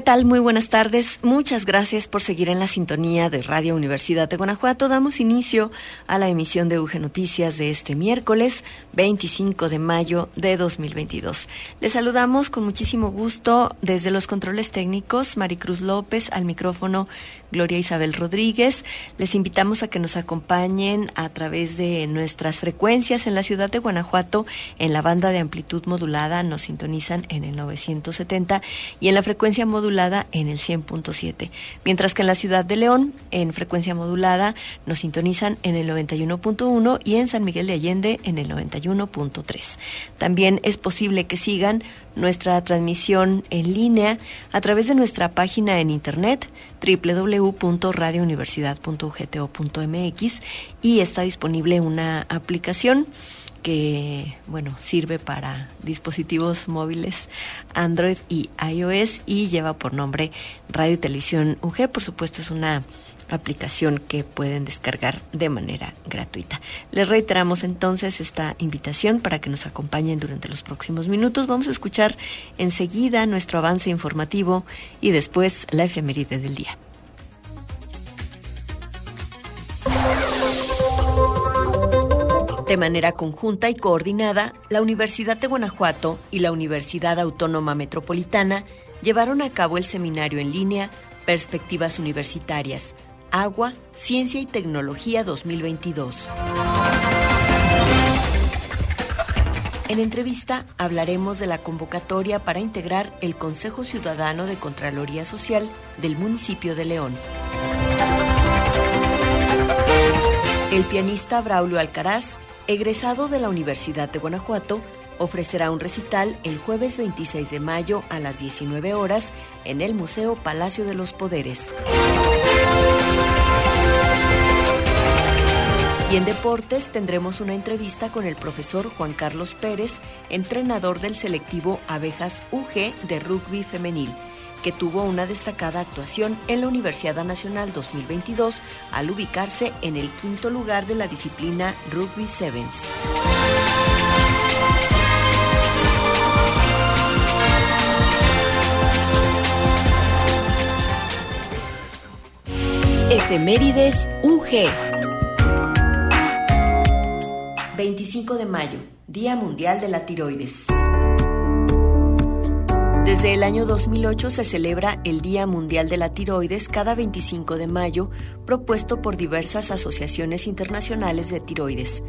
¿Qué tal? Muy buenas tardes. Muchas gracias por seguir en la sintonía de Radio Universidad de Guanajuato. Damos inicio a la emisión de UG Noticias de este miércoles 25 de mayo de 2022. Les saludamos con muchísimo gusto desde los controles técnicos Maricruz López al micrófono Gloria Isabel Rodríguez. Les invitamos a que nos acompañen a través de nuestras frecuencias en la ciudad de Guanajuato. En la banda de amplitud modulada nos sintonizan en el 970 y en la frecuencia modulada en el 100.7. Mientras que en la ciudad de León, en frecuencia modulada, nos sintonizan en el 91.1 y en San Miguel de Allende en el 91.3. También es posible que sigan nuestra transmisión en línea a través de nuestra página en internet www.radiouniversidad.ugto.mx y está disponible una aplicación que bueno sirve para dispositivos móviles Android y iOS y lleva por nombre Radio y Televisión UG. Por supuesto es una aplicación que pueden descargar de manera gratuita. Les reiteramos entonces esta invitación para que nos acompañen durante los próximos minutos. Vamos a escuchar enseguida nuestro avance informativo y después la efeméride del día. De manera conjunta y coordinada, la Universidad de Guanajuato y la Universidad Autónoma Metropolitana llevaron a cabo el seminario en línea Perspectivas Universitarias, Agua, Ciencia y Tecnología 2022. En entrevista hablaremos de la convocatoria para integrar el Consejo Ciudadano de Contraloría Social del municipio de León. El pianista Braulio Alcaraz, egresado de la Universidad de Guanajuato, ofrecerá un recital el jueves 26 de mayo a las 19 horas en el Museo Palacio de los Poderes. Y en deportes tendremos una entrevista con el profesor Juan Carlos Pérez, entrenador del selectivo Abejas UG de rugby femenil, que tuvo una destacada actuación en la Universidad Nacional 2022 al ubicarse en el quinto lugar de la disciplina Rugby Sevens. Efemérides UG. 25 de mayo, Día Mundial de la Tiroides. Desde el año 2008 se celebra el Día Mundial de la Tiroides cada 25 de mayo, propuesto por diversas asociaciones internacionales de tiroides.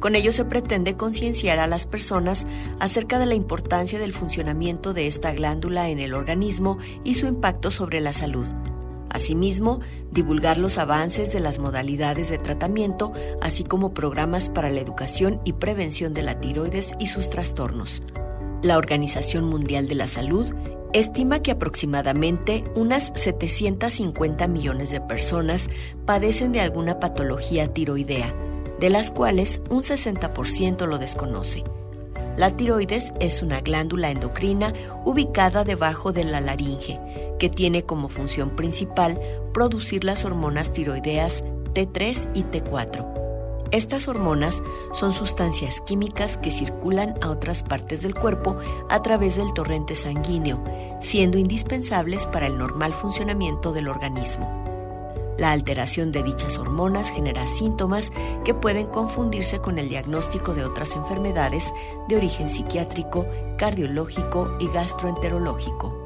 Con ello se pretende concienciar a las personas acerca de la importancia del funcionamiento de esta glándula en el organismo y su impacto sobre la salud. Asimismo, divulgar los avances de las modalidades de tratamiento, así como programas para la educación y prevención de la tiroides y sus trastornos. La Organización Mundial de la Salud estima que aproximadamente unas 750 millones de personas padecen de alguna patología tiroidea, de las cuales un 60% lo desconoce. La tiroides es una glándula endocrina ubicada debajo de la laringe, que tiene como función principal producir las hormonas tiroideas T3 y T4. Estas hormonas son sustancias químicas que circulan a otras partes del cuerpo a través del torrente sanguíneo, siendo indispensables para el normal funcionamiento del organismo. La alteración de dichas hormonas genera síntomas que pueden confundirse con el diagnóstico de otras enfermedades de origen psiquiátrico, cardiológico y gastroenterológico.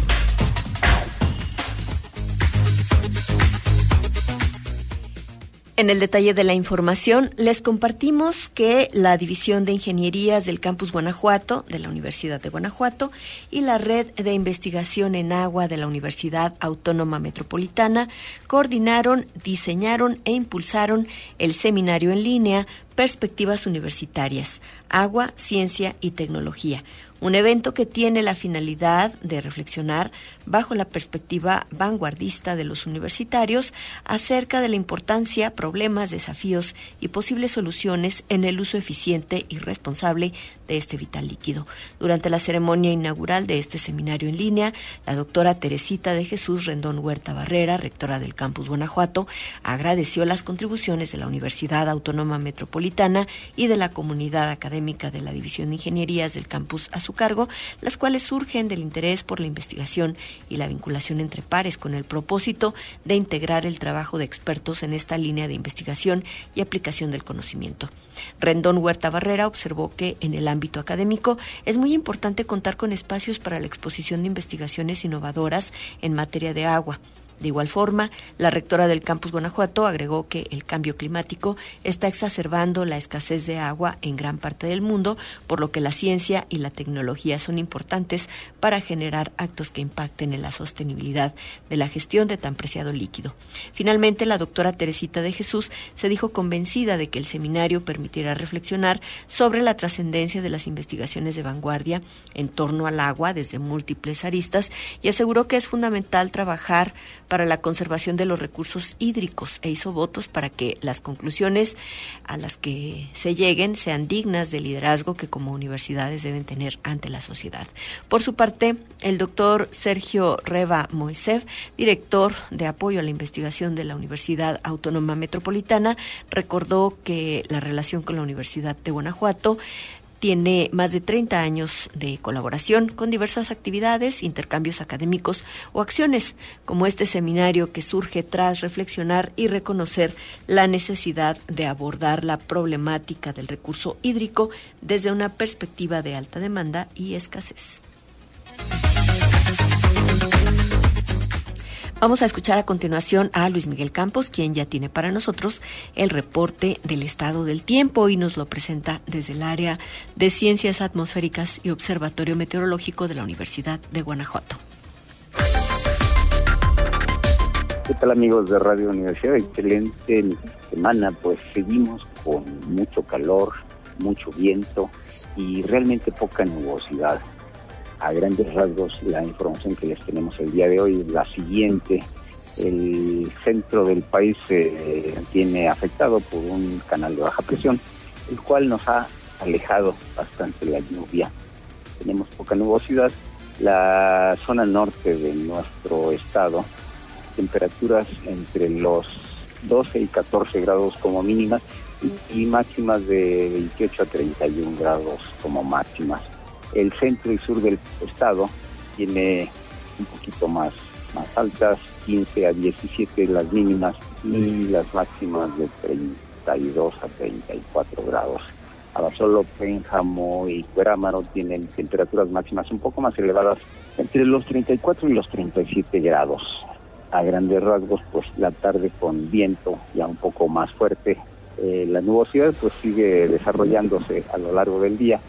En el detalle de la información, les compartimos que la División de Ingenierías del Campus Guanajuato, de la Universidad de Guanajuato, y la Red de Investigación en Agua de la Universidad Autónoma Metropolitana coordinaron, diseñaron e impulsaron el seminario en línea Perspectivas Universitarias, Agua, Ciencia y Tecnología, un evento que tiene la finalidad de reflexionar bajo la perspectiva vanguardista de los universitarios acerca de la importancia, problemas, desafíos y posibles soluciones en el uso eficiente y responsable de este vital líquido. Durante la ceremonia inaugural de este seminario en línea, la doctora Teresita de Jesús Rendón Huerta Barrera, rectora del campus Guanajuato, agradeció las contribuciones de la Universidad Autónoma Metropolitana y de la comunidad académica de la División de Ingenierías del campus Azul cargo, las cuales surgen del interés por la investigación y la vinculación entre pares con el propósito de integrar el trabajo de expertos en esta línea de investigación y aplicación del conocimiento. Rendón Huerta Barrera observó que en el ámbito académico es muy importante contar con espacios para la exposición de investigaciones innovadoras en materia de agua, de igual forma, la rectora del campus Guanajuato agregó que el cambio climático está exacerbando la escasez de agua en gran parte del mundo, por lo que la ciencia y la tecnología son importantes para generar actos que impacten en la sostenibilidad de la gestión de tan preciado líquido. Finalmente, la doctora Teresita de Jesús se dijo convencida de que el seminario permitirá reflexionar sobre la trascendencia de las investigaciones de vanguardia en torno al agua desde múltiples aristas y aseguró que es fundamental trabajar para la conservación de los recursos hídricos e hizo votos para que las conclusiones a las que se lleguen sean dignas del liderazgo que como universidades deben tener ante la sociedad. Por su parte, el doctor Sergio Reva Moisev, director de apoyo a la investigación de la Universidad Autónoma Metropolitana, recordó que la relación con la Universidad de Guanajuato tiene más de 30 años de colaboración con diversas actividades, intercambios académicos o acciones, como este seminario que surge tras reflexionar y reconocer la necesidad de abordar la problemática del recurso hídrico desde una perspectiva de alta demanda y escasez. Vamos a escuchar a continuación a Luis Miguel Campos, quien ya tiene para nosotros el reporte del estado del tiempo y nos lo presenta desde el área de Ciencias Atmosféricas y Observatorio Meteorológico de la Universidad de Guanajuato. ¿Qué tal amigos de Radio Universidad? Excelente semana, pues seguimos con mucho calor, mucho viento y realmente poca nubosidad a grandes rasgos la información que les tenemos el día de hoy es la siguiente. El centro del país se tiene afectado por un canal de baja presión, el cual nos ha alejado bastante la lluvia. Tenemos poca nubosidad. La zona norte de nuestro estado, temperaturas entre los 12 y 14 grados como mínimas y máximas de 28 a 31 grados como máximas el centro y sur del estado tiene un poquito más, más altas, 15 a 17 las mínimas y las máximas de 32 a 34 grados. Abasolo, Pénjamo y Cuerámaro tienen temperaturas máximas un poco más elevadas, entre los 34 y los 37 grados. A grandes rasgos, pues la tarde con viento ya un poco más fuerte. Eh, la nubosidad pues sigue desarrollándose a lo largo del día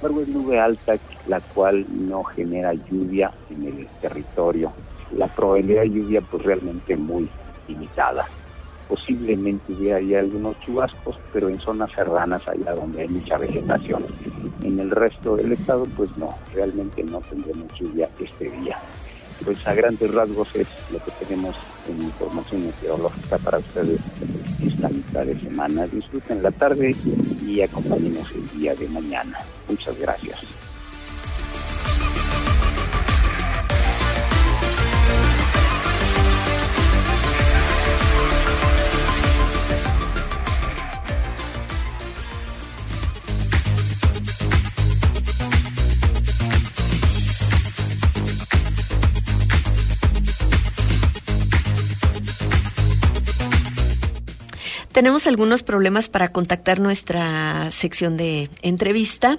embargo, es nube alta la cual no genera lluvia en el territorio. La probabilidad de lluvia pues realmente muy limitada. Posiblemente haya algunos chubascos, pero en zonas serranas, allá donde hay mucha vegetación. En el resto del estado, pues no, realmente no tendremos lluvia este día. Pues a grandes rasgos es lo que tenemos en información meteorológica para ustedes esta mitad de semana. Disfruten la tarde y acompañemos el día de mañana. Muchas gracias. Tenemos algunos problemas para contactar nuestra sección de entrevista,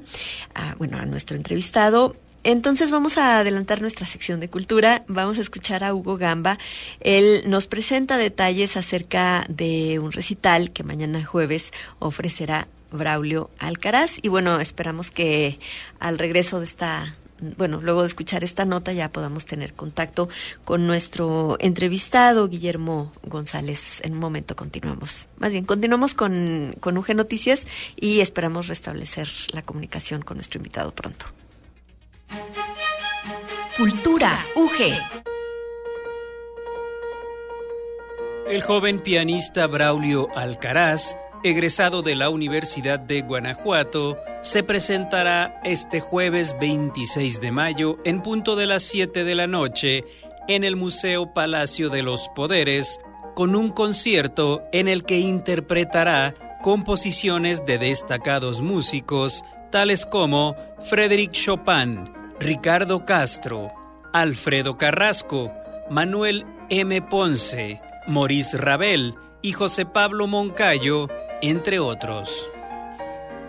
a, bueno, a nuestro entrevistado. Entonces vamos a adelantar nuestra sección de cultura. Vamos a escuchar a Hugo Gamba. Él nos presenta detalles acerca de un recital que mañana jueves ofrecerá Braulio Alcaraz. Y bueno, esperamos que al regreso de esta bueno, luego de escuchar esta nota ya podamos tener contacto con nuestro entrevistado, Guillermo González. En un momento continuamos. Más bien, continuamos con, con UG Noticias y esperamos restablecer la comunicación con nuestro invitado pronto. Cultura UG. El joven pianista Braulio Alcaraz egresado de la Universidad de Guanajuato, se presentará este jueves 26 de mayo en punto de las 7 de la noche en el Museo Palacio de los Poderes con un concierto en el que interpretará composiciones de destacados músicos tales como Frédéric Chopin, Ricardo Castro, Alfredo Carrasco, Manuel M. Ponce, Maurice Ravel y José Pablo Moncayo, entre otros.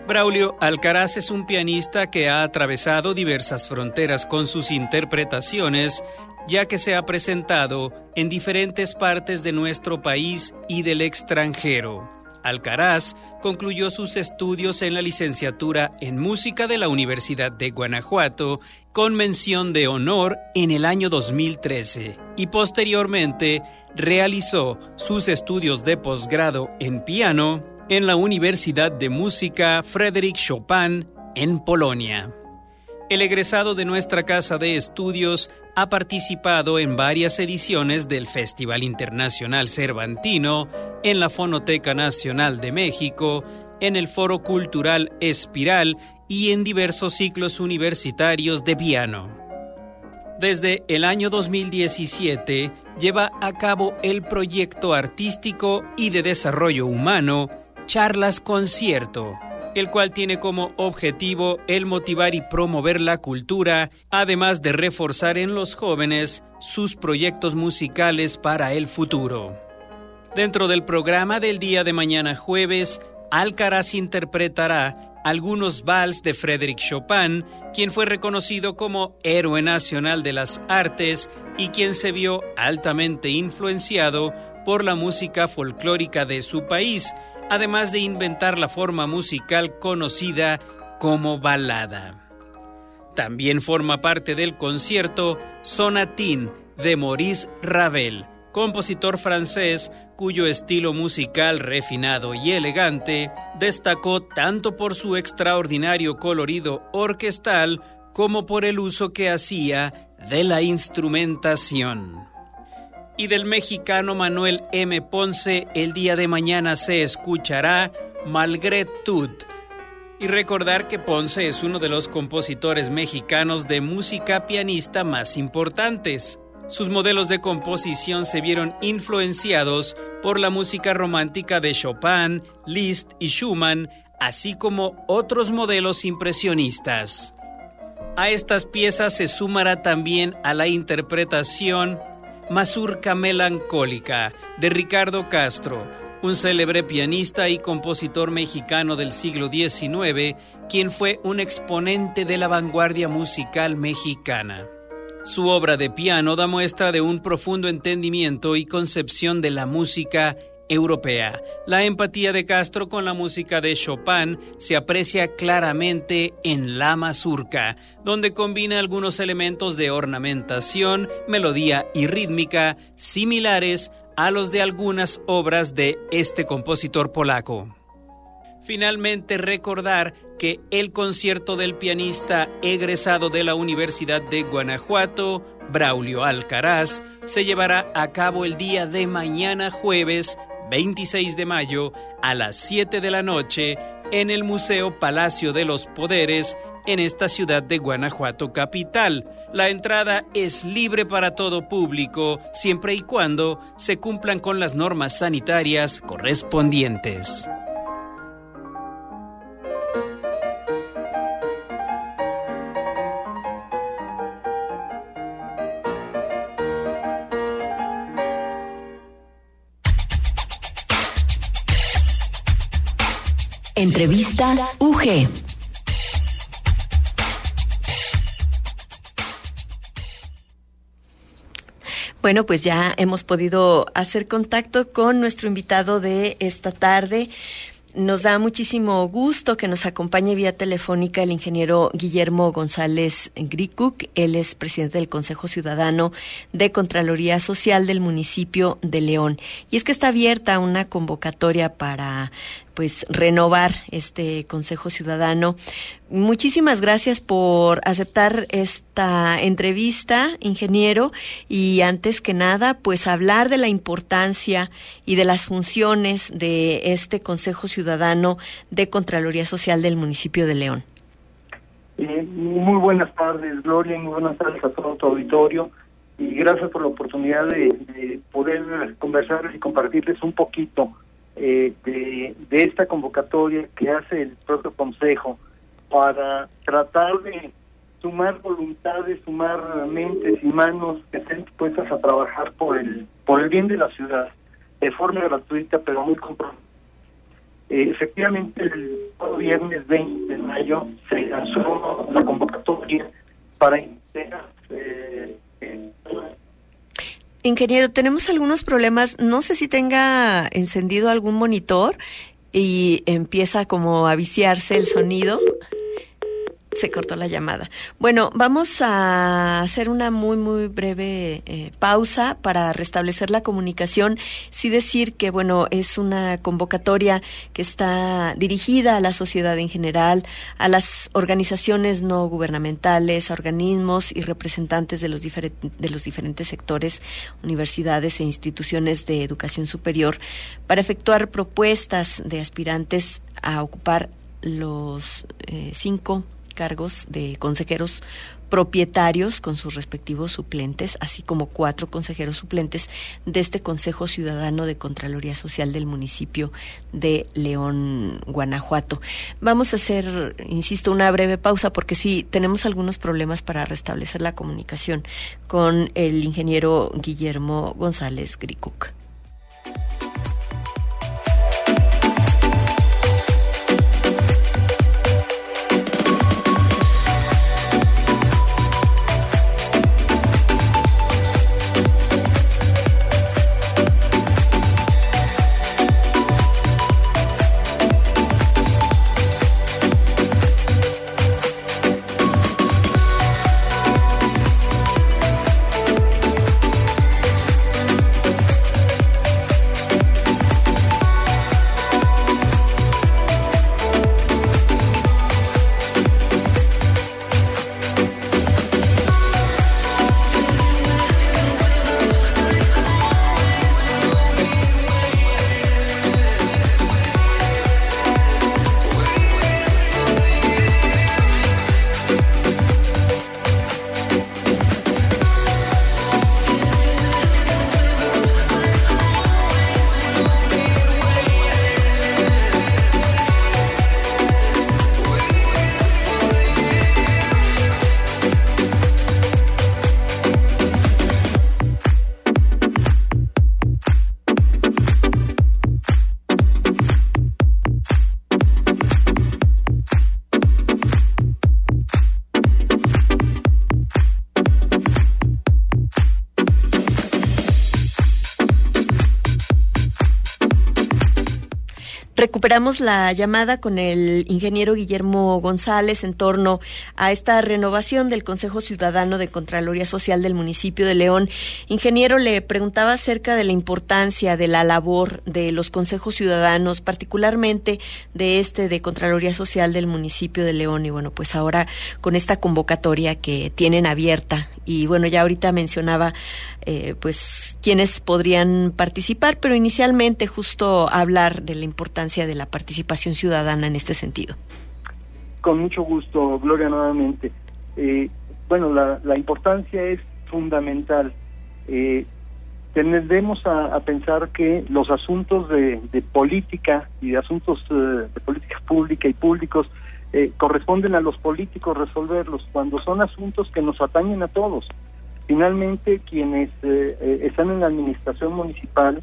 Braulio Alcaraz es un pianista que ha atravesado diversas fronteras con sus interpretaciones, ya que se ha presentado en diferentes partes de nuestro país y del extranjero. Alcaraz concluyó sus estudios en la licenciatura en música de la Universidad de Guanajuato con mención de honor en el año 2013 y posteriormente realizó sus estudios de posgrado en piano en la Universidad de Música Frédéric Chopin en Polonia. El egresado de nuestra casa de estudios ha participado en varias ediciones del Festival Internacional Cervantino, en la Fonoteca Nacional de México, en el Foro Cultural Espiral y en diversos ciclos universitarios de piano. Desde el año 2017 lleva a cabo el proyecto artístico y de desarrollo humano Charlas Concierto, el cual tiene como objetivo el motivar y promover la cultura, además de reforzar en los jóvenes sus proyectos musicales para el futuro. Dentro del programa del día de mañana jueves, Alcaraz interpretará algunos vals de Frédéric Chopin, quien fue reconocido como héroe nacional de las artes y quien se vio altamente influenciado por la música folclórica de su país, además de inventar la forma musical conocida como balada. También forma parte del concierto Sonatín de Maurice Ravel, compositor francés cuyo estilo musical refinado y elegante destacó tanto por su extraordinario colorido orquestal como por el uso que hacía de la instrumentación y del mexicano Manuel M. Ponce el día de mañana se escuchará Malgré Tout. Y recordar que Ponce es uno de los compositores mexicanos de música pianista más importantes. Sus modelos de composición se vieron influenciados por la música romántica de Chopin, Liszt y Schumann, así como otros modelos impresionistas. A estas piezas se sumará también a la interpretación Mazurca Melancólica de Ricardo Castro, un célebre pianista y compositor mexicano del siglo XIX, quien fue un exponente de la vanguardia musical mexicana. Su obra de piano da muestra de un profundo entendimiento y concepción de la música europea. La empatía de Castro con la música de Chopin se aprecia claramente en La Mazurca, donde combina algunos elementos de ornamentación, melodía y rítmica similares a los de algunas obras de este compositor polaco. Finalmente recordar que el concierto del pianista egresado de la Universidad de Guanajuato, Braulio Alcaraz, se llevará a cabo el día de mañana jueves 26 de mayo a las 7 de la noche en el Museo Palacio de los Poderes en esta ciudad de Guanajuato capital. La entrada es libre para todo público siempre y cuando se cumplan con las normas sanitarias correspondientes. Entrevista UG. Bueno, pues ya hemos podido hacer contacto con nuestro invitado de esta tarde. Nos da muchísimo gusto que nos acompañe vía telefónica el ingeniero Guillermo González Gricuk. Él es presidente del Consejo Ciudadano de Contraloría Social del municipio de León. Y es que está abierta una convocatoria para pues renovar este Consejo Ciudadano. Muchísimas gracias por aceptar esta entrevista, ingeniero, y antes que nada, pues hablar de la importancia y de las funciones de este Consejo Ciudadano de Contraloría Social del municipio de León. Eh, muy buenas tardes, Gloria, muy buenas tardes a todo tu auditorio y gracias por la oportunidad de, poder conversar y compartirles un poquito eh, de, esta convocatoria que hace el propio Consejo para tratar de sumar voluntades, sumar mentes y manos que estén dispuestas a trabajar por el por el bien de la ciudad de forma gratuita pero muy comprometida. Eh, efectivamente, el viernes 20 de mayo se lanzó la convocatoria para integrar eh, Ingeniero, tenemos algunos problemas. No sé si tenga encendido algún monitor y empieza como a viciarse el sonido se cortó la llamada. Bueno, vamos a hacer una muy, muy breve eh, pausa para restablecer la comunicación. Sí decir que, bueno, es una convocatoria que está dirigida a la sociedad en general, a las organizaciones no gubernamentales, a organismos y representantes de los, de los diferentes sectores, universidades e instituciones de educación superior, para efectuar propuestas de aspirantes a ocupar los eh, cinco cargos de consejeros propietarios con sus respectivos suplentes, así como cuatro consejeros suplentes de este Consejo Ciudadano de Contraloría Social del municipio de León, Guanajuato. Vamos a hacer, insisto, una breve pausa porque sí tenemos algunos problemas para restablecer la comunicación con el ingeniero Guillermo González Gricuc. Recuperamos la llamada con el ingeniero Guillermo González en torno a esta renovación del Consejo Ciudadano de Contraloría Social del municipio de León. Ingeniero, le preguntaba acerca de la importancia de la labor de los consejos ciudadanos, particularmente de este de Contraloría Social del municipio de León. Y bueno, pues ahora con esta convocatoria que tienen abierta y bueno, ya ahorita mencionaba eh, pues quienes podrían participar, pero inicialmente justo hablar de la importancia de la participación ciudadana en este sentido. Con mucho gusto, Gloria, nuevamente. Eh, bueno, la, importancia es fundamental. Eh, tendemos a, pensar que los asuntos de, política y de asuntos eh, de política pública y públicos eh, corresponden a los políticos resolverlos, cuando son asuntos que nos atañen a todos. Finalmente, quienes eh, eh, están en la administración municipal,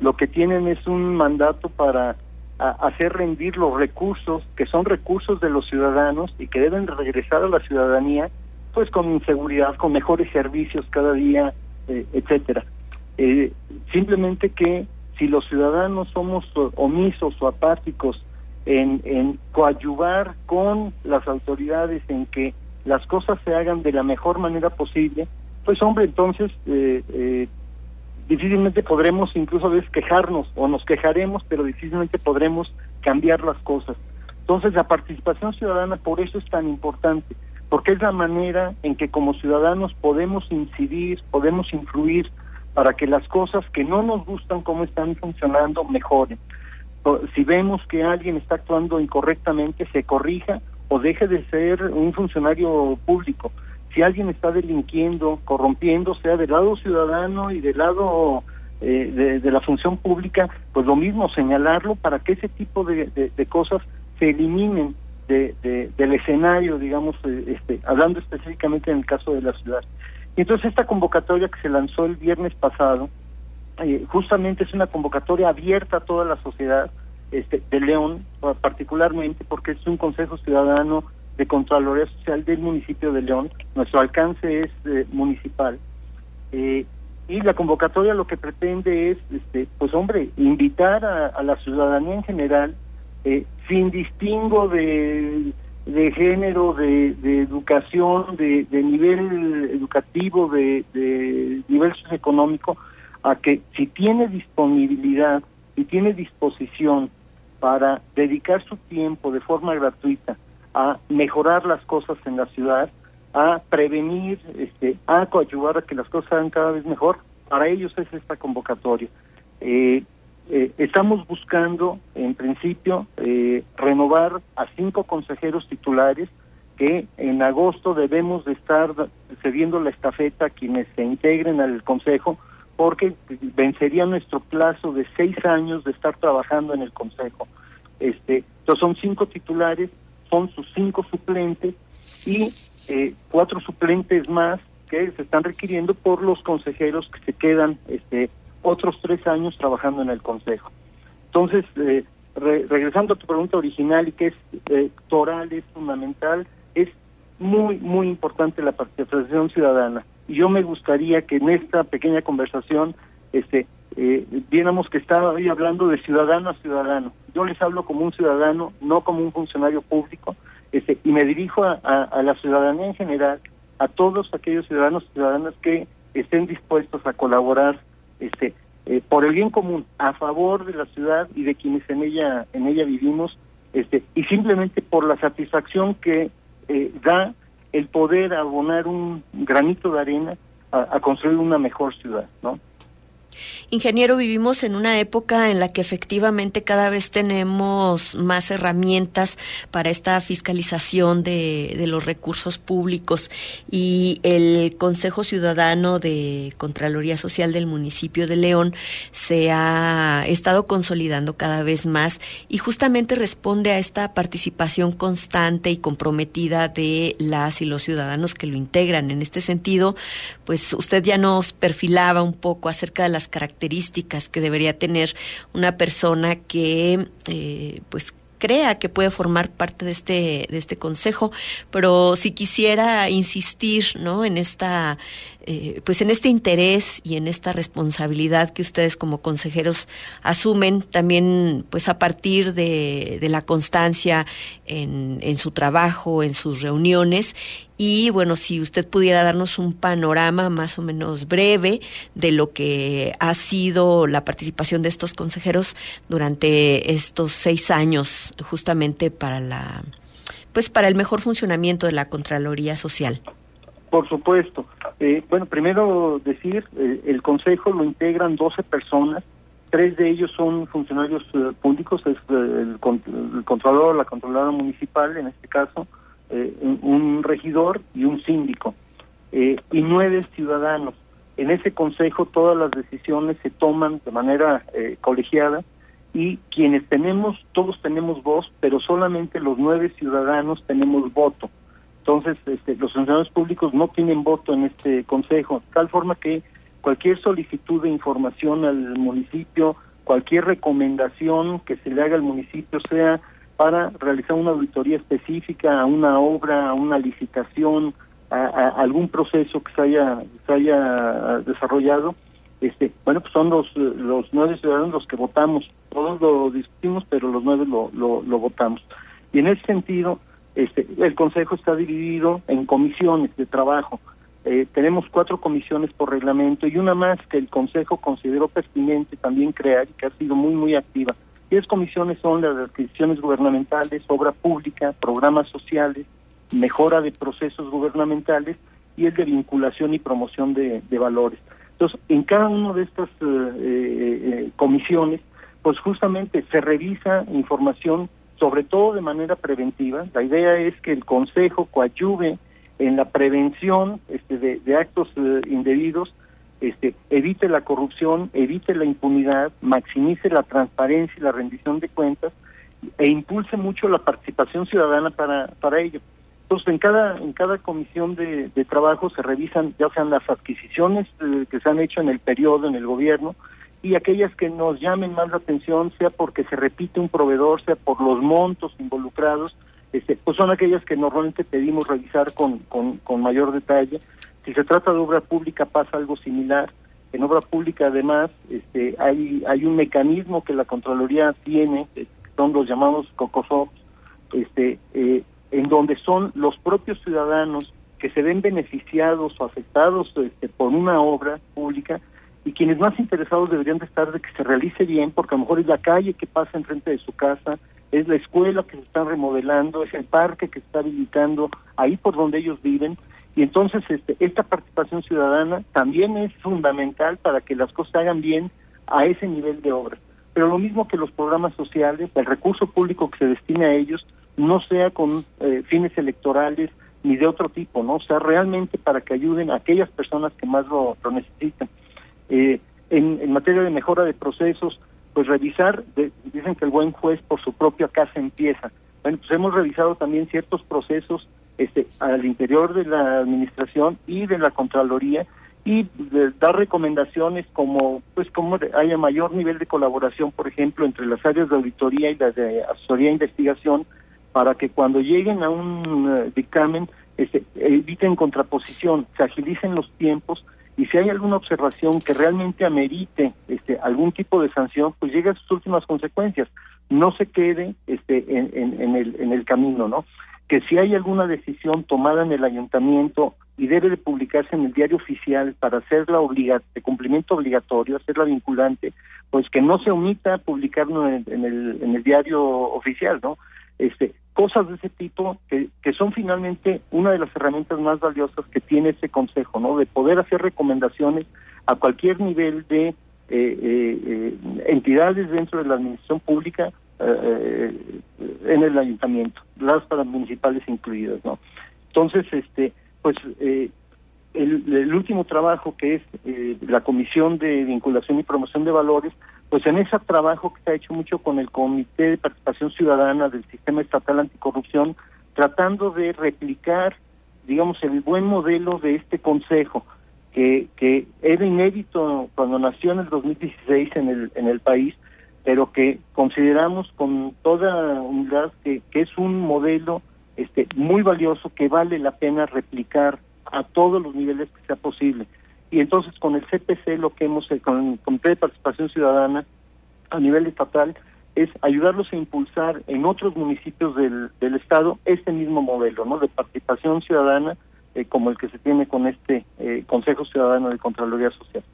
lo que tienen es un mandato para hacer rendir los recursos, que son recursos de los ciudadanos y que deben regresar a la ciudadanía, pues con inseguridad, con mejores servicios cada día, etcétera. simplemente que si los ciudadanos somos omisos o apáticos en, en coadyuvar con las autoridades en que las cosas se hagan de la mejor manera posible, pues hombre, entonces eh, eh, difícilmente podremos incluso a veces quejarnos o nos quejaremos, pero difícilmente podremos cambiar las cosas. Entonces la participación ciudadana por eso es tan importante, porque es la manera en que como ciudadanos podemos incidir, podemos influir para que las cosas que no nos gustan como están funcionando mejoren. Si vemos que alguien está actuando incorrectamente, se corrija o deje de ser un funcionario público. Si alguien está delinquiendo, corrompiendo, sea del lado ciudadano y del lado eh, de, la función pública, pues lo mismo, señalarlo para que ese tipo de, cosas se eliminen de, del escenario, digamos, eh, este, hablando específicamente en el caso de la ciudad. Y entonces esta convocatoria que se lanzó el viernes pasado, eh, justamente es una convocatoria abierta a toda la sociedad, este, de León, particularmente porque es un Consejo Ciudadano de Contraloría Social del municipio de León. Nuestro alcance es eh, municipal. Eh, y la convocatoria lo que pretende es, este, pues hombre, invitar a, la ciudadanía en general, eh, sin distingo de, de género, de, educación, de, nivel educativo, de, de nivel socioeconómico, a que si tiene disponibilidad y tiene disposición para dedicar su tiempo de forma gratuita a mejorar las cosas en la ciudad, a prevenir, este, a coadyuvar a que las cosas sean cada vez mejor. Para ellos es esta convocatoria. Eh, eh, estamos buscando, en principio, eh, renovar a cinco consejeros titulares que en agosto debemos de estar cediendo la estafeta a quienes se integren al consejo porque vencería nuestro plazo de seis años de estar trabajando en el Consejo. Este, son cinco titulares, son sus cinco suplentes y eh, cuatro suplentes más que se están requiriendo por los consejeros que se quedan este, otros tres años trabajando en el Consejo. Entonces, eh, regresando a tu pregunta original y que es eh, toral, es fundamental, es muy, muy importante la participación ciudadana y yo me gustaría que en esta pequeña conversación este eh, viéramos que estaba hoy hablando de ciudadano a ciudadano. Yo les hablo como un ciudadano, no como un funcionario público, este, y me dirijo a, a, la ciudadanía en general, a todos aquellos ciudadanos y ciudadanas que estén dispuestos a colaborar este, eh, por el bien común, a favor de la ciudad y de quienes en ella, en ella vivimos, este, y simplemente por la satisfacción que eh, da el poder abonar un granito de arena a, a construir una mejor ciudad, ¿no? Ingeniero, vivimos en una época en la que efectivamente cada vez tenemos más herramientas para esta fiscalización de, los recursos públicos y el Consejo Ciudadano de Contraloría Social del municipio de León se ha estado consolidando cada vez más y justamente responde a esta participación constante y comprometida de las y los ciudadanos que lo integran. En este sentido, pues usted ya nos perfilaba un poco acerca de las características que debería tener una persona que eh, pues crea que puede formar parte de este de este consejo. Pero si quisiera insistir no en esta eh, pues en este interés y en esta responsabilidad que ustedes como consejeros asumen también pues a partir de, la constancia en, en su trabajo en sus reuniones y bueno, si usted pudiera darnos un panorama más o menos breve de lo que ha sido la participación de estos consejeros durante estos seis años, justamente para la, pues para el mejor funcionamiento de la Contraloría Social. Por supuesto. Eh, bueno, primero decir, eh, el Consejo lo integran 12 personas, tres de ellos son funcionarios eh, públicos, es el, el, controlador, la controladora municipal en este caso, eh, un regidor y un síndico, eh, y nueve ciudadanos. En ese consejo todas las decisiones se toman de manera eh, colegiada y quienes tenemos, todos tenemos voz, pero solamente los nueve ciudadanos tenemos voto. Entonces, este, los funcionarios públicos no tienen voto en este consejo, de tal forma que cualquier solicitud de información al municipio, cualquier recomendación que se le haga al municipio, sea para realizar una auditoría específica a una obra, a una licitación, a, algún proceso que se haya, se haya desarrollado, este, bueno, pues son los, los nueve ciudadanos los que votamos todos lo discutimos, pero los nueve lo, lo, votamos. Y en ese sentido, este, el Consejo está dividido en comisiones de trabajo. Eh, tenemos cuatro comisiones por reglamento y una más que el Consejo consideró pertinente también crear y que ha sido muy, muy activa. Diez comisiones son las de adquisiciones gubernamentales, obra pública, programas sociales, mejora de procesos gubernamentales y el de vinculación y promoción de, valores. Entonces, en cada una de estas eh, eh, comisiones, pues justamente se revisa información, sobre todo de manera preventiva. La idea es que el Consejo coadyuve en la prevención este, de, actos eh, indebidos, este, evite la corrupción, evite la impunidad, maximice la transparencia y la rendición de cuentas e impulse mucho la participación ciudadana para, para ello. Entonces, en cada, en cada comisión de, trabajo se revisan ya sean las adquisiciones eh, que se han hecho en el periodo, en el gobierno, y aquellas que nos llamen más la atención, sea porque se repite un proveedor, sea por los montos involucrados, este, pues son aquellas que normalmente pedimos revisar con, con, mayor detalle. Si se trata de obra pública pasa algo similar. En obra pública además este, hay, hay un mecanismo que la Contraloría tiene, eh, son los llamados COCOSOPs, este, eh, en donde son los propios ciudadanos que se ven beneficiados o afectados este, por una obra pública y quienes más interesados deberían de estar de que se realice bien, porque a lo mejor es la calle que pasa enfrente de su casa, es la escuela que se está remodelando, es el parque que se está habilitando ahí por donde ellos viven. Y entonces este, esta participación ciudadana también es fundamental para que las cosas se hagan bien a ese nivel de obra. Pero lo mismo que los programas sociales, el recurso público que se destine a ellos no sea con eh, fines electorales ni de otro tipo, ¿no? O sea, realmente para que ayuden a aquellas personas que más lo, necesitan. Eh, en, materia de mejora de procesos, pues revisar, dicen que el buen juez por su propia casa empieza. Bueno, pues hemos revisado también ciertos procesos este, al interior de la administración y de la Contraloría y dar recomendaciones como pues como haya mayor nivel de colaboración, por ejemplo, entre las áreas de auditoría y las de asesoría e investigación, para que cuando lleguen a un eh, dictamen este, eviten contraposición, se agilicen los tiempos y si hay alguna observación que realmente amerite este algún tipo de sanción, pues llega a sus últimas consecuencias, no se quede este en, en, el en el camino, ¿no? Que si hay alguna decisión tomada en el ayuntamiento y debe de publicarse en el diario oficial para hacerla obliga de cumplimiento obligatorio, hacerla vinculante, pues que no se omita publicarlo en, en el en el diario oficial, ¿no? Este, cosas de ese tipo que, que son finalmente una de las herramientas más valiosas que tiene ese consejo, ¿no? De poder hacer recomendaciones a cualquier nivel de eh, eh, eh, entidades dentro de la administración pública en el ayuntamiento, las para municipales incluidas, ¿no? Entonces, este, pues el, último trabajo que es la Comisión de Vinculación y Promoción de Valores, pues en ese trabajo que se ha hecho mucho con el Comité de Participación Ciudadana del Sistema Estatal Anticorrupción, tratando de replicar, digamos, el buen modelo de este Consejo, que, que era inédito cuando nació en el 2016 en el, en el país, pero que consideramos con toda humildad que, es un modelo este, muy valioso que vale la pena replicar a todos los niveles que sea posible y entonces con el CPC lo que hemos, con el Comité de Participación Ciudadana a nivel estatal, es ayudarlos a impulsar en otros municipios del, estado este mismo modelo, ¿no? De participación ciudadana eh, como el que se tiene con este eh, Consejo Ciudadano de Contraloría Social.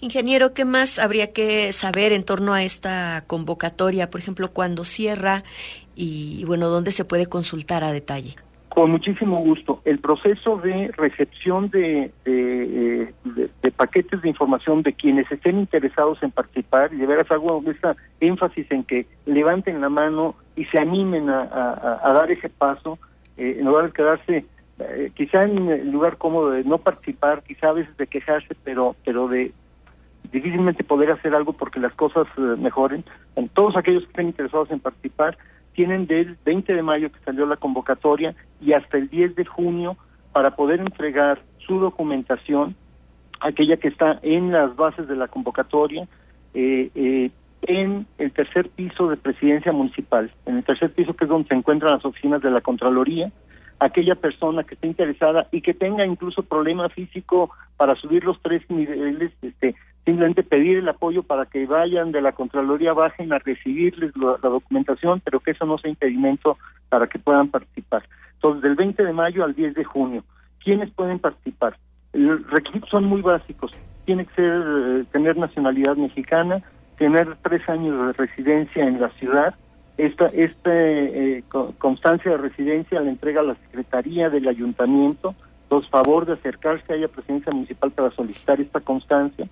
Ingeniero, ¿qué más habría que saber en torno a esta convocatoria? Por ejemplo, cuándo cierra y, bueno, dónde se puede consultar a detalle. Con muchísimo gusto. El proceso de recepción de, de, paquetes de información de quienes estén interesados en participar, y de veras hago esta énfasis en que levanten la mano y se animen a, dar ese paso, eh, en lugar de quedarse eh, quizá en el lugar cómodo de no participar, quizá a veces de quejarse, pero, pero de difícilmente poder hacer algo porque las cosas eh, mejoren. En todos aquellos que estén interesados en participar, tienen del 20 de mayo que salió la convocatoria y hasta el 10 de junio para poder entregar su documentación, aquella que está en las bases de la convocatoria, eh, eh, en el tercer piso de presidencia municipal, en el tercer piso que es donde se encuentran las oficinas de la Contraloría, aquella persona que esté interesada y que tenga incluso problema físico para subir los tres niveles, este, simplemente pedir el apoyo para que vayan de la Contraloría, bajen a recibirles la, documentación, pero que eso no sea impedimento para que puedan participar. Entonces, del 20 de mayo al 10 de junio, ¿quiénes pueden participar? Los requisitos son muy básicos. Tiene que ser, eh, tener nacionalidad mexicana, tener tres años de residencia en la ciudad. Esta, esta eh, constancia de residencia la entrega a la Secretaría del Ayuntamiento. Entonces, favor de acercarse a la presidencia municipal para solicitar esta constancia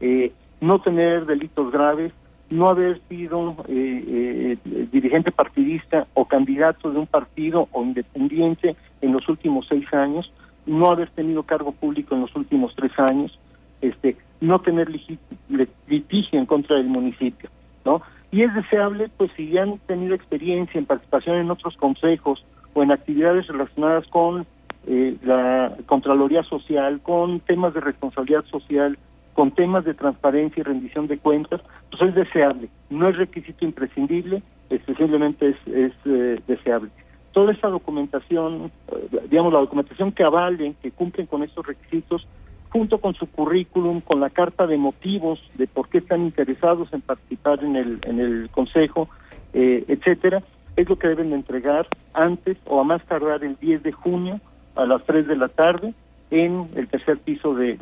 eh, no tener delitos graves, no haber sido eh, eh, dirigente partidista o candidato de un partido o independiente en los últimos seis años, no haber tenido cargo público en los últimos tres años, este, no tener litigio en contra del municipio, ¿no? Y es deseable, pues, si ya han tenido experiencia en participación en otros consejos o en actividades relacionadas con eh, la Contraloría Social, con temas de responsabilidad social, con temas de transparencia y rendición de cuentas, pues es deseable. No es requisito imprescindible, este, simplemente es, eh, deseable. Toda esta documentación, eh, digamos, la documentación que avalen, que cumplen con estos requisitos, junto con su currículum, con la carta de motivos de por qué están interesados en participar en el, en el consejo, eh, etcétera, es lo que deben de entregar antes o a más tardar el 10 de junio a las 3 de la tarde en el tercer piso de,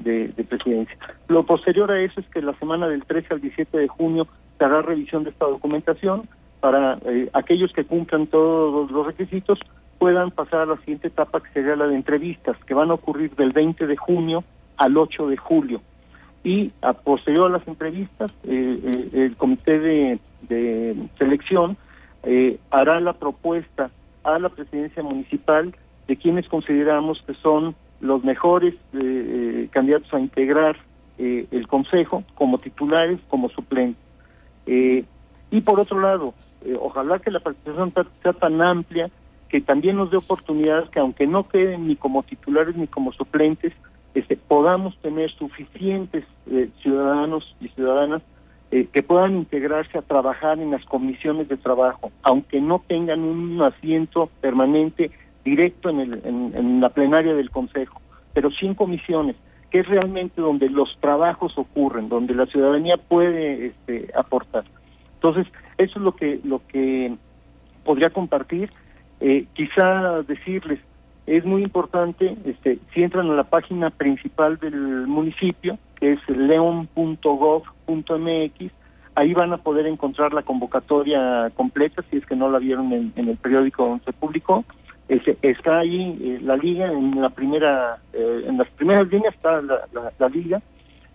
presidencia. Lo posterior a eso es que la semana del 13 al 17 de junio se hará revisión de esta documentación para eh, aquellos que cumplan todos los requisitos puedan pasar a la siguiente etapa que sería la de entrevistas que van a ocurrir del 20 de junio al 8 de julio y a posterior a las entrevistas eh, eh, el comité de, de selección hará la propuesta a la presidencia municipal de quienes consideramos que son los mejores eh, eh, candidatos a integrar eh, el Consejo como titulares, como suplentes. y por otro lado, ojalá que la participación sea tan amplia que también nos dé oportunidades que aunque no queden ni como titulares ni como suplentes, este, podamos tener suficientes ciudadanos y ciudadanas que puedan integrarse a trabajar en las comisiones de trabajo, aunque no tengan un asiento permanente directo en, el, en, la plenaria del Consejo, pero sin comisiones, que es realmente donde los trabajos ocurren, donde la ciudadanía puede este, aportar. Entonces, eso es lo que, lo que podría compartir. Eh, quizá decirles, es muy importante, este, si entran a la página principal del municipio, que es leon.gov.mx, ahí van a poder encontrar la convocatoria completa, si es que no la vieron en, en el periódico donde se publicó está ahí eh, la liga en la primera eh, en las primeras líneas está la, liga.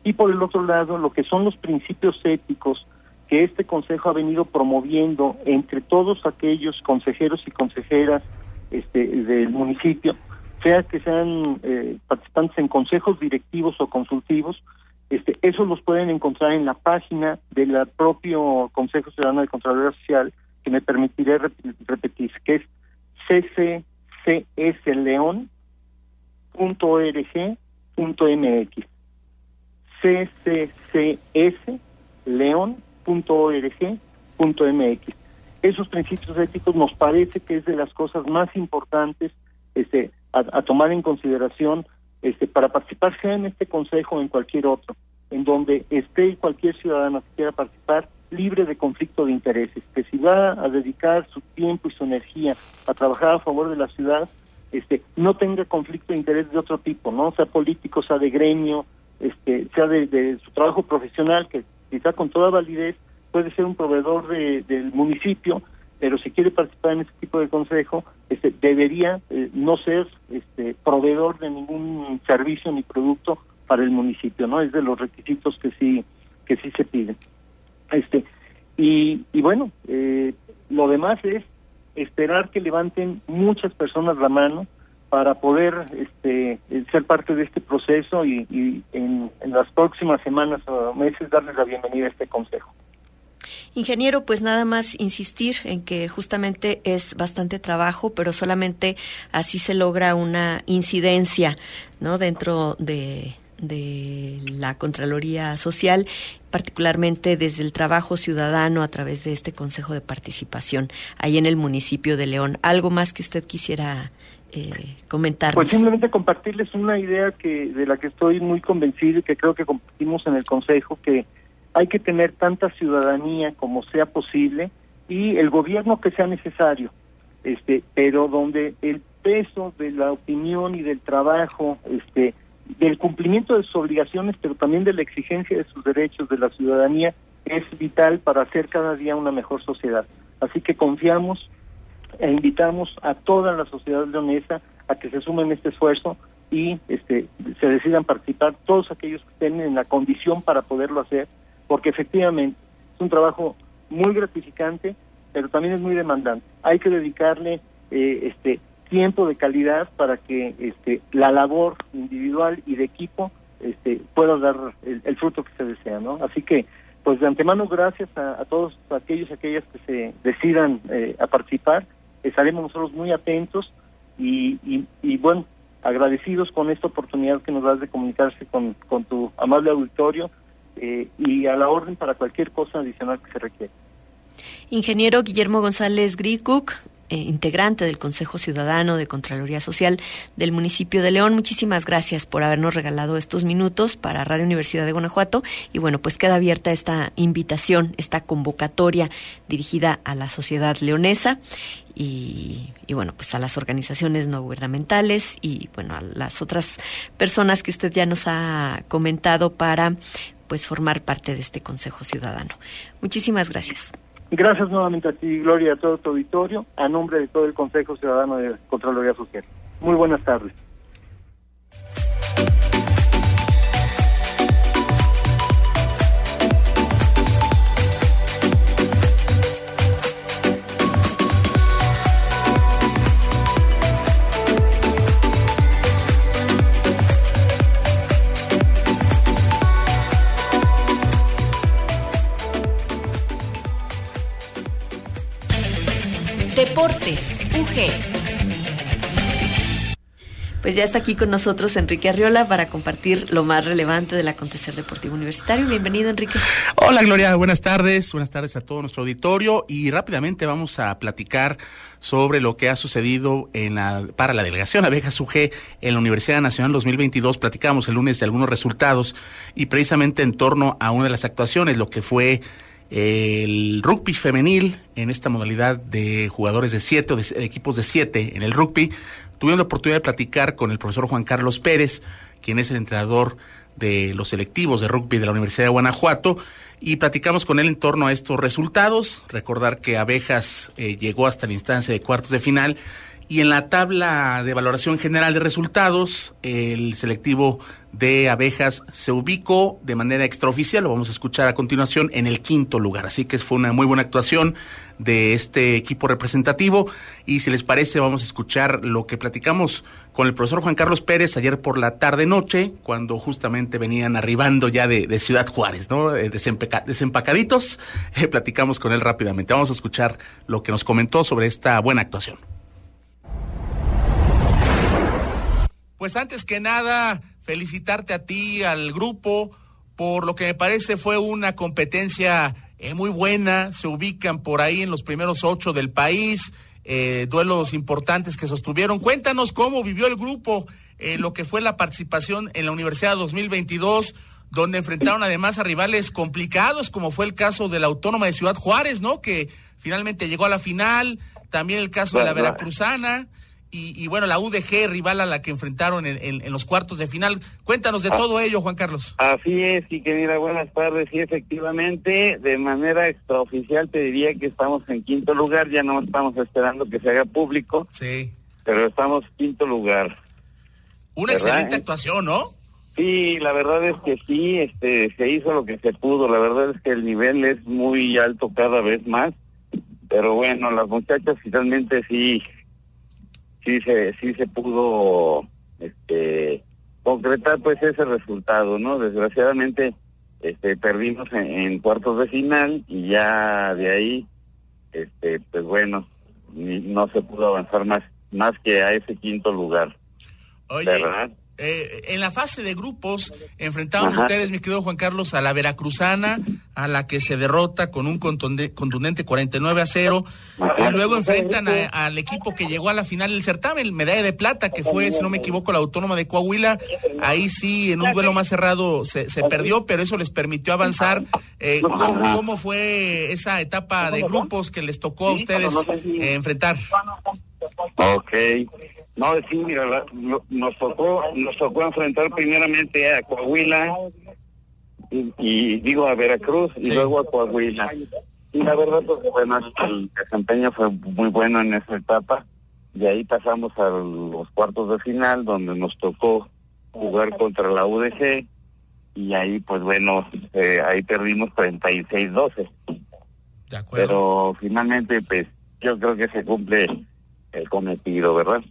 Y por el otro lado lo que son los principios éticos que este consejo ha venido promoviendo entre todos aquellos consejeros y consejeras este, del municipio sea que sean eh, participantes en consejos directivos o consultivos este esos los pueden encontrar en la página del propio Consejo Ciudadano de Contraloría Social que me permitiré repetir que es ccsleón.org.mx ccsleón.org.mx Esos principios éticos nos parece que es de las cosas más importantes este, a, tomar en consideración este, para participar sea en este consejo o en cualquier otro, en donde esté cualquier ciudadano que quiera participar, libre de conflicto de intereses, que si va a dedicar su tiempo y su energía a trabajar a favor de la ciudad, este, no tenga conflicto de interés de otro tipo, no sea político, sea de gremio, este, sea de, su trabajo profesional, que quizá con toda validez puede ser un proveedor del municipio, pero si quiere participar en este tipo de consejo, este, debería eh, no ser este, proveedor de ningún servicio ni producto para el municipio, ¿no? Es de los requisitos que sí que sí se piden. Este, y, y bueno, eh, lo demás es esperar que levanten muchas personas la mano para poder este, ser parte de este proceso y, y en, en, las próximas semanas o meses darles la bienvenida a este consejo. Ingeniero, pues nada más insistir en que justamente es bastante trabajo, pero solamente así se logra una incidencia, ¿no? Dentro de, de la Contraloría Social, particularmente desde el trabajo ciudadano a través de este Consejo de Participación ahí en el municipio de León. ¿Algo más que usted quisiera eh, comentarnos. Pues simplemente compartirles una idea que de la que estoy muy convencido y que creo que compartimos en el Consejo, que hay que tener tanta ciudadanía como sea posible y el gobierno que sea necesario, este, pero donde el peso de la opinión y del trabajo, este, del cumplimiento de sus obligaciones, pero también de la exigencia de sus derechos de la ciudadanía es vital para hacer cada día una mejor sociedad. Así que confiamos e invitamos a toda la sociedad leonesa a que se sumen a este esfuerzo y este, se decidan participar todos aquellos que estén en la condición para poderlo hacer, porque efectivamente es un trabajo muy gratificante, pero también es muy demandante. Hay que dedicarle eh, este tiempo de calidad para que este, la labor individual y de equipo este, pueda dar el, fruto que se desea, ¿no? Así que, pues de antemano, gracias a, todos aquellos y aquellas que se decidan eh, a participar. Estaremos nosotros muy atentos y, y, bueno, agradecidos con esta oportunidad que nos das de comunicarse con, tu amable auditorio eh, y a la orden para cualquier cosa adicional que se requiera. Ingeniero Guillermo González Gricuk, eh, integrante del Consejo Ciudadano de Contraloría Social del municipio de León. Muchísimas gracias por habernos regalado estos minutos para Radio Universidad de Guanajuato. Y bueno, pues queda abierta esta invitación, esta convocatoria dirigida a la sociedad leonesa y, y, bueno, pues a las organizaciones no gubernamentales y bueno, a las otras personas que usted ya nos ha comentado para pues formar parte de este Consejo Ciudadano. Muchísimas gracias. Gracias nuevamente a ti, Gloria, a todo tu auditorio, a nombre de todo el Consejo Ciudadano de Contraloría Social. Muy buenas tardes. UG. Pues ya está aquí con nosotros Enrique Arriola para compartir lo más relevante del acontecer deportivo universitario. Bienvenido, Enrique. Hola, Gloria. Buenas tardes. Buenas tardes a todo nuestro auditorio. Y rápidamente vamos a platicar sobre lo que ha sucedido en la, para la delegación Abejas UG en la Universidad Nacional 2022. Platicamos el lunes de algunos resultados y precisamente en torno a una de las actuaciones, lo que fue el rugby femenil en esta modalidad de jugadores de siete o de equipos de siete en el rugby. Tuvimos la oportunidad de platicar con el profesor Juan Carlos Pérez, quien es el entrenador de los selectivos de rugby de la Universidad de Guanajuato, y platicamos con él en torno a estos resultados. Recordar que Abejas eh, llegó hasta la instancia de cuartos de final y en la tabla de valoración general de resultados, el selectivo de abejas se ubicó de manera extraoficial, lo vamos a escuchar a continuación, en el quinto lugar. Así que fue una muy buena actuación de este equipo representativo. Y si les parece, vamos a escuchar lo que platicamos con el profesor Juan Carlos Pérez ayer por la tarde-noche, cuando justamente venían arribando ya de, Ciudad Juárez, ¿no? Eh, desempacaditos. Eh, platicamos con él rápidamente. Vamos a escuchar lo que nos comentó sobre esta buena actuación. Pues antes que nada, felicitarte a ti, al grupo, por lo que me parece fue una competencia eh, muy buena. Se ubican por ahí en los primeros ocho del país, eh, duelos importantes que sostuvieron. Cuéntanos cómo vivió el grupo, eh, lo que fue la participación en la Universidad 2022 donde enfrentaron además a rivales complicados, como fue el caso de la Autónoma de Ciudad Juárez, ¿no? Que finalmente llegó a la final, también el caso de la Veracruzana y, bueno, la UDG, rival a la que enfrentaron en, los cuartos de final. Cuéntanos de ah. todo ello, Juan Carlos. Así es, y querida, buenas tardes. Sí, efectivamente, de manera extraoficial te diría que estamos en quinto lugar, ya no estamos esperando que se haga público. Sí. Pero estamos quinto lugar. Una excelente actuación, ¿no? Sí, la verdad es que sí, este, se hizo lo que se pudo. La verdad es que el nivel es muy alto cada vez más. Pero bueno, las muchachas finalmente sí sí se sí se pudo este concretar pues ese resultado no desgraciadamente este perdimos en, cuartos de final y ya de ahí este pues bueno no se pudo avanzar más más que a ese quinto lugar. Oye eh, en la fase de grupos enfrentaban ustedes, mi querido Juan Carlos, a la Veracruzana, a la que se derrota con un contundente 49 a 0, y luego enfrentan al equipo que llegó a la final del certamen, medalla de plata, que fue, si no me equivoco, la Autónoma de Coahuila. Ahí sí, en un duelo más cerrado se, perdió, pero eso les permitió avanzar. Eh, ¿cómo, fue esa etapa de grupos que les tocó a ustedes eh, enfrentar? Ok. No, sí, mira, nos tocó, nos tocó enfrentar primeramente a Coahuila y, digo a Veracruz y luego a Coahuila. Y la verdad, pues, bueno, el desempeño fue muy bueno en esa etapa. Y ahí pasamos a los cuartos de final, donde nos tocó jugar contra la UDG. Y ahí, pues bueno, eh, ahí perdimos 36-12. De acuerdo. Pero finalmente, pues yo creo que se cumple el cometido, ¿verdad?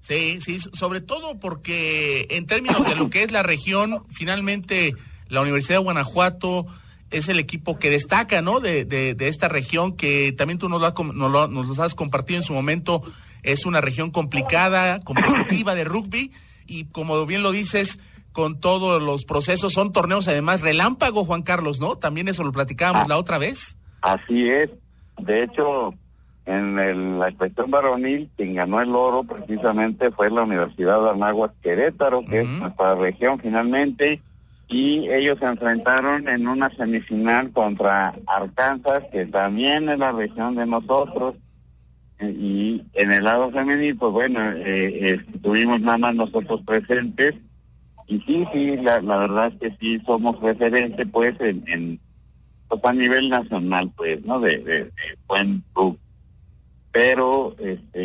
Sí, sí, sobre todo porque en términos de lo que es la región, finalmente la Universidad de Guanajuato es el equipo que destaca, ¿no? De, de, esta región que también tú nos lo, has, nos, nos has compartido en su momento. Es una región complicada, competitiva de rugby y como bien lo dices, con todos los procesos, son torneos además relámpago, Juan Carlos, ¿no? También eso lo platicábamos la otra vez. Así es. De hecho, en la inspección varonil, quien ganó el oro precisamente fue la Universidad de Anáhuac Querétaro, que es nuestra región finalmente, y ellos se enfrentaron en una semifinal contra Arkansas, que también es la región de nosotros, y en el lado femenil, pues bueno, eh, estuvimos nada más nosotros presentes, y sí, sí, la, verdad es que sí somos referentes, pues, en, pues, a nivel nacional, pues, ¿no? De, de, buen grupo pero este,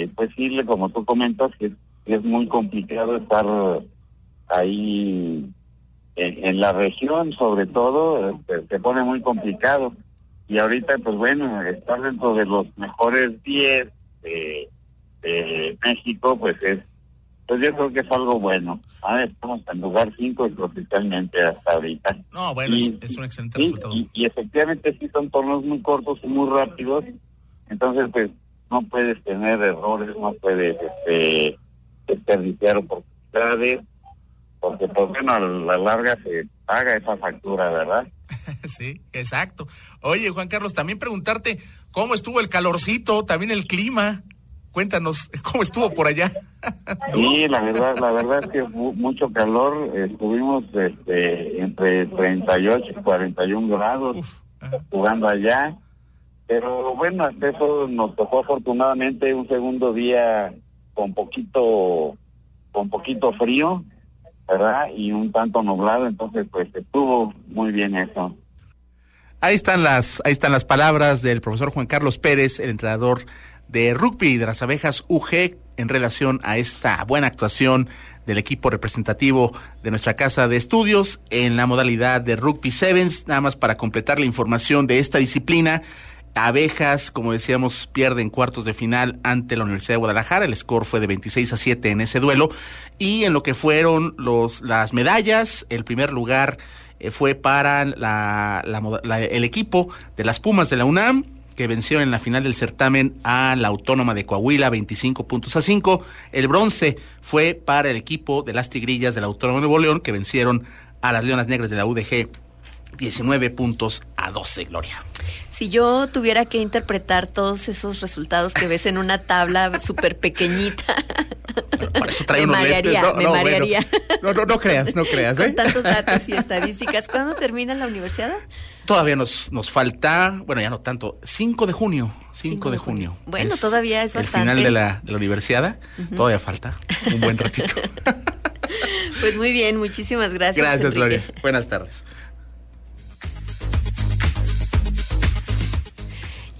eh, pues sí, como tú comentas, que es, muy complicado estar ahí en, la región, sobre todo, este, se pone muy complicado. Y ahorita, pues bueno, estar dentro de los mejores 10 de, México, pues es, pues yo creo que es algo bueno. Ah, estamos en lugar 5 oficialmente hasta ahorita. No, bueno, es, un excelente resultado. Y, y efectivamente sí son torneos muy cortos y muy rápidos entonces, pues, no puedes tener errores, no puedes este, desperdiciar oportunidades, porque, pues, bueno, a la larga se paga esa factura, ¿verdad? sí, exacto. Oye, Juan Carlos, también preguntarte cómo estuvo el calorcito, también el clima. Cuéntanos, ¿cómo estuvo por allá? sí, la verdad, la verdad es que mucho calor. Estuvimos este, entre 38 y 41 grados jugando allá. Pero bueno, hasta eso nos tocó afortunadamente un segundo día con poquito, con poquito frío, ¿verdad? Y un tanto nublado, entonces pues estuvo muy bien eso. Ahí están las, ahí están las palabras del profesor Juan Carlos Pérez, el entrenador de rugby de las abejas UG en relación a esta buena actuación del equipo representativo de nuestra casa de estudios en la modalidad de rugby sevens. Nada más para completar la información de esta disciplina. Abejas, como decíamos, pierden cuartos de final ante la Universidad de Guadalajara. El score fue de 26 a 7 en ese duelo. Y en lo que fueron los, las medallas, el primer lugar eh, fue para la, el equipo de las Pumas de la UNAM, que vencieron en la final del certamen a la Autónoma de Coahuila 25 puntos a 5. El bronce fue para el equipo de las Tigrillas de la Autónoma de Nuevo León, que vencieron a las Leonas Negras de la UDG 19 puntos a 12, Gloria. Si yo tuviera que interpretar todos esos resultados que ves en una tabla súper pequeñita, por eso trae me marearía, no, me marearía. no, no, no, creas, no creas. ¿eh? Con tantos datos y estadísticas. ¿Cuándo termina la universidad? Todavía nos, nos falta, bueno, ya no tanto, 5 de junio. 5 de junio. Bueno, todavía es bastante. El final de la, de la universidad, todavía falta un buen ratito. pues muy bien, muchísimas gracias. Gracias, Gloria. Buenas tardes.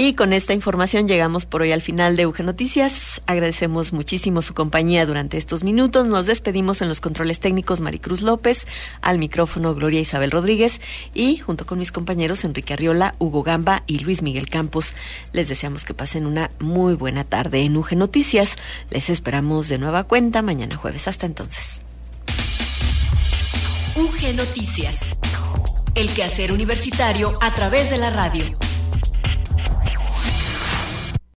Y con esta información llegamos por hoy al final de UG Noticias. Agradecemos muchísimo su compañía durante estos minutos. Nos despedimos en los controles técnicos Maricruz López, al micrófono Gloria Isabel Rodríguez y junto con mis compañeros Enrique Arriola, Hugo Gamba y Luis Miguel Campos. Les deseamos que pasen una muy buena tarde en UG Noticias. Les esperamos de nueva cuenta mañana jueves. Hasta entonces. UG Noticias. El quehacer universitario a través de la radio.